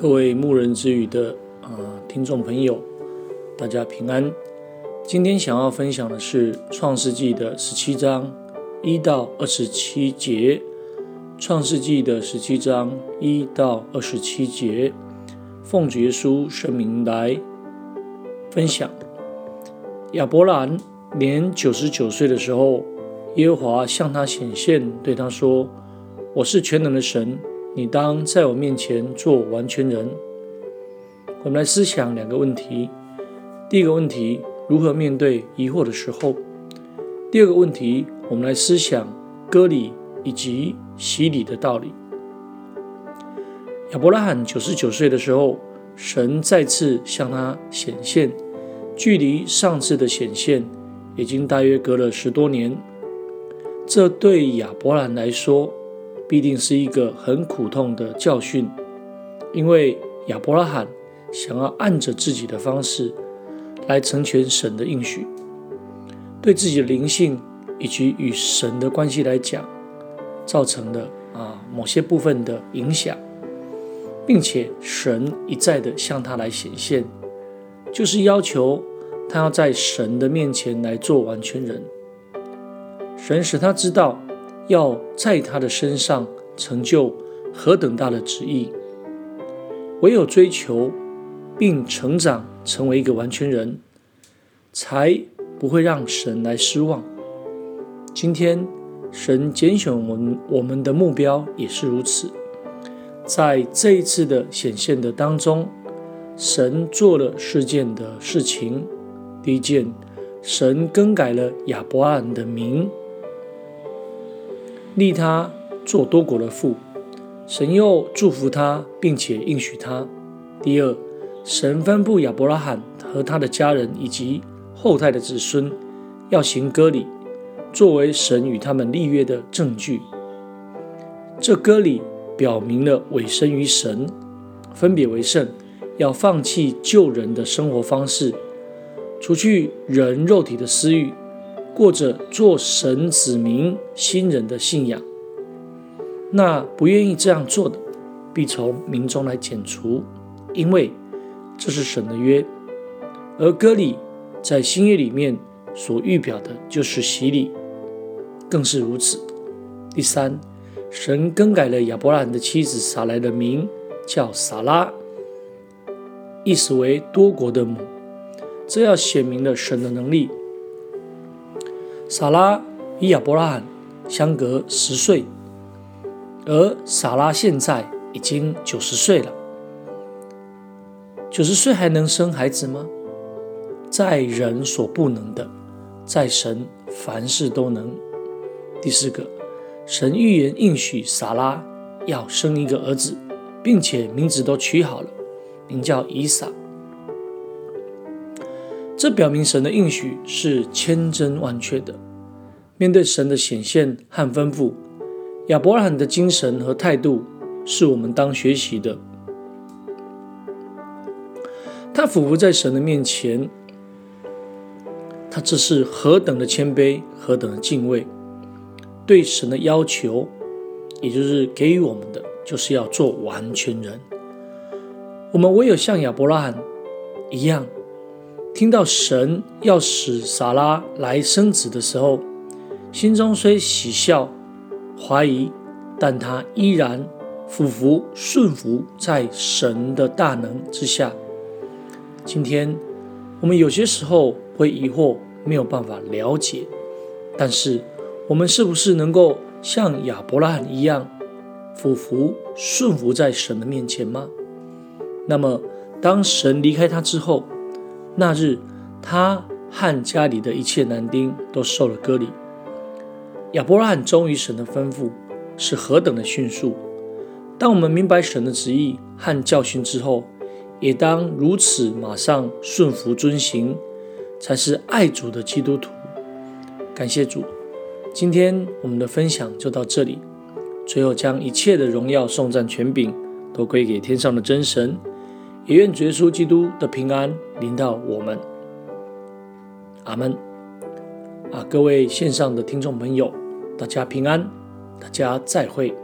各位牧人之语的啊、听众朋友，大家平安。今天想要分享的是《创世纪》的十七章一到二十七节，《创世纪》的十七章一到二十七节，奉主耶稣圣名来分享。亚伯兰年九十九岁的时候，耶和华向他显现，对他说：“我是全能的神。”你当在我面前做完全人。我们来思想两个问题：第一个问题，如何面对疑惑的时候；第二个问题，我们来思想割礼以及洗礼的道理。亚伯拉罕九十九岁的时候，神再次向他显现，距离上次的显现已经大约隔了十多年。这对亚伯兰来说，必定是一个很苦痛的教训，因为亚伯拉罕想要按着自己的方式来成全神的应许，对自己的灵性以及与神的关系来讲，造成了啊某些部分的影响，并且神一再的向他来显现，就是要求他要在神的面前来做完全人，神使他知道。要在他的身上成就何等大的旨意，唯有追求并成长成为一个完全人，才不会让神来失望。今天神拣选我们，我们的目标也是如此。在这一次的显现的当中，神做了四件的事情。第一件，神更改了亚伯拉罕的名。立他做多国的父，神又祝福他，并且应许他。第二，神吩咐亚伯拉罕和他的家人以及后代的子孙要行割礼，作为神与他们立约的证据。这割礼表明了委身于神，分别为圣，要放弃旧人的生活方式，除去人肉体的私欲。过着做神子民新人的信仰，那不愿意这样做的，必从民中来剪除，因为这是神的约。而割礼在新约里面所预表的就是洗礼，更是如此。第三，神更改了亚伯兰的妻子撒莱的名，叫撒拉，意思为多国的母，这要显明了神的能力。撒拉与亚伯拉罕相隔十岁，而撒拉现在已经九十岁了。九十岁还能生孩子吗？在人所不能的，在神凡事都能。第四个，神预言应许撒拉要生一个儿子，并且名字都取好了，名叫以撒。这表明神的应许是千真万确的。面对神的显现和吩咐，亚伯拉罕的精神和态度是我们当学习的。他俯伏在神的面前，他这是何等的谦卑，何等的敬畏。对神的要求，也就是给予我们的，就是要做完全人。我们唯有像亚伯拉罕一样。听到神要使撒拉来生子的时候，心中虽喜笑、怀疑，但他依然俯伏顺服在神的大能之下。今天我们有些时候会疑惑，没有办法了解，但是我们是不是能够像亚伯拉罕一样俯伏顺服在神的面前吗？那么当神离开他之后，那日，他和家里的一切男丁都受了割礼。亚伯拉罕忠于神的吩咐是何等的迅速！当我们明白神的旨意和教训之后，也当如此马上顺服遵行，才是爱主的基督徒。感谢主，今天我们的分享就到这里。最后，将一切的荣耀、颂赞、权柄都归给天上的真神。也愿主耶稣基督的平安临到我们，阿门。啊，各位线上的听众朋友，大家平安，大家再会。